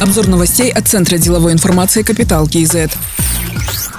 Обзор новостей от Центра деловой информации «Капитал КИЗ».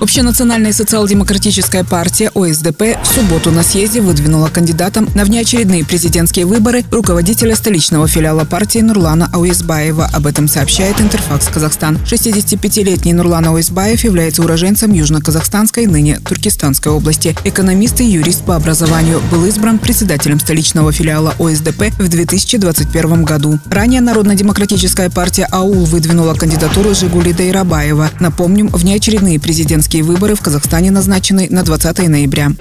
Общенациональная социал-демократическая партия ОСДП субботу на съезде выдвинула кандидатом на внеочередные президентские выборы руководителя столичного филиала партии Нурлана Ауизбаева. Об этом сообщает Интерфакс Казахстан. 65-летний Нурлан Ауизбаев является уроженцем Южно-Казахстанской, ныне Туркестанской области. Экономист и юрист по образованию был избран председателем столичного филиала ОСДП в 2021 году. Ранее Народно-демократическая партия АУЛ выдвинула кандидатуру Жигули Дайрабаева. Напомним, внеочередные президентские выборы в Казахстане назначены на 20 ноября.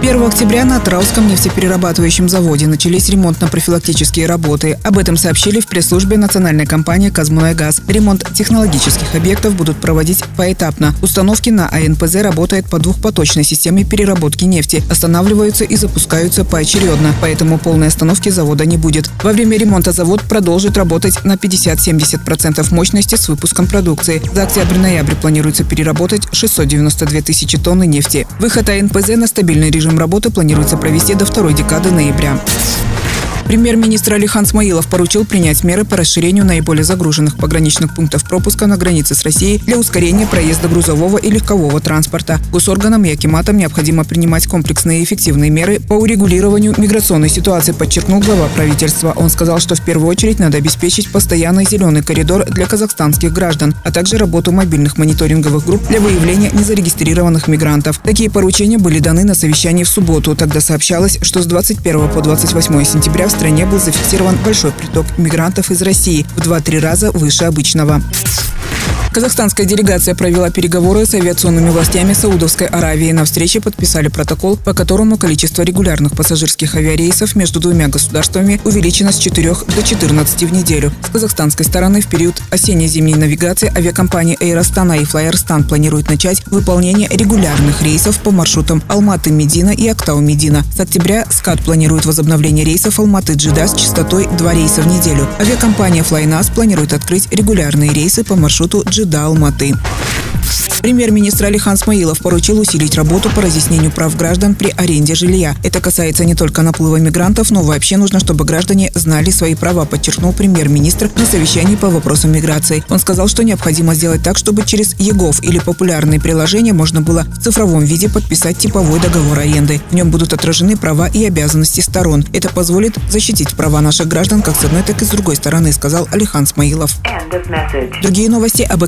1 октября на Трауском нефтеперерабатывающем заводе начались ремонтно-профилактические работы. Об этом сообщили в пресс-службе национальной компании «Казмунайгаз». Ремонт технологических объектов будут проводить поэтапно. Установки на АНПЗ работают по двухпоточной системе переработки нефти, останавливаются и запускаются поочередно, поэтому полной остановки завода не будет. Во время ремонта завод продолжит работать на 50-70% мощности с выпуском продукции. За октябрь-ноябрь планируется переработать 692 тысячи тонны нефти. Выход АНПЗ на стабильный режим Режим работы планируется провести до второй декады ноября. Премьер-министр Алихан Смаилов поручил принять меры по расширению наиболее загруженных пограничных пунктов пропуска на границе с Россией для ускорения проезда грузового и легкового транспорта. Госорганам и акиматам необходимо принимать комплексные и эффективные меры по урегулированию миграционной ситуации, подчеркнул глава правительства. Он сказал, что в первую очередь надо обеспечить постоянный зеленый коридор для казахстанских граждан, а также работу мобильных мониторинговых групп для выявления незарегистрированных мигрантов. Такие поручения были даны на совещании в субботу. Тогда сообщалось, что с 21 по 28 сентября в стране был зафиксирован большой приток мигрантов из России в 2-3 раза выше обычного. Казахстанская делегация провела переговоры с авиационными властями Саудовской Аравии. На встрече подписали протокол, по которому количество регулярных пассажирских авиарейсов между двумя государствами увеличено с 4 до 14 в неделю. С казахстанской стороны в период осенне-зимней навигации авиакомпании Astana и Flyerstan планируют начать выполнение регулярных рейсов по маршрутам Алматы-Медина и Актау-Медина. С октября СКАТ планирует возобновление рейсов Алматы-Джида с частотой 2 рейса в неделю. Авиакомпания Flynas планирует открыть регулярные рейсы по маршруту Джида до Алматы. Премьер-министр Алихан Смаилов поручил усилить работу по разъяснению прав граждан при аренде жилья. Это касается не только наплыва мигрантов, но вообще нужно, чтобы граждане знали свои права, подчеркнул премьер-министр на совещании по вопросам миграции. Он сказал, что необходимо сделать так, чтобы через ЕГОВ или популярные приложения можно было в цифровом виде подписать типовой договор аренды. В нем будут отражены права и обязанности сторон. Это позволит защитить права наших граждан как с одной, так и с другой стороны, сказал Алихан Смаилов. Другие новости об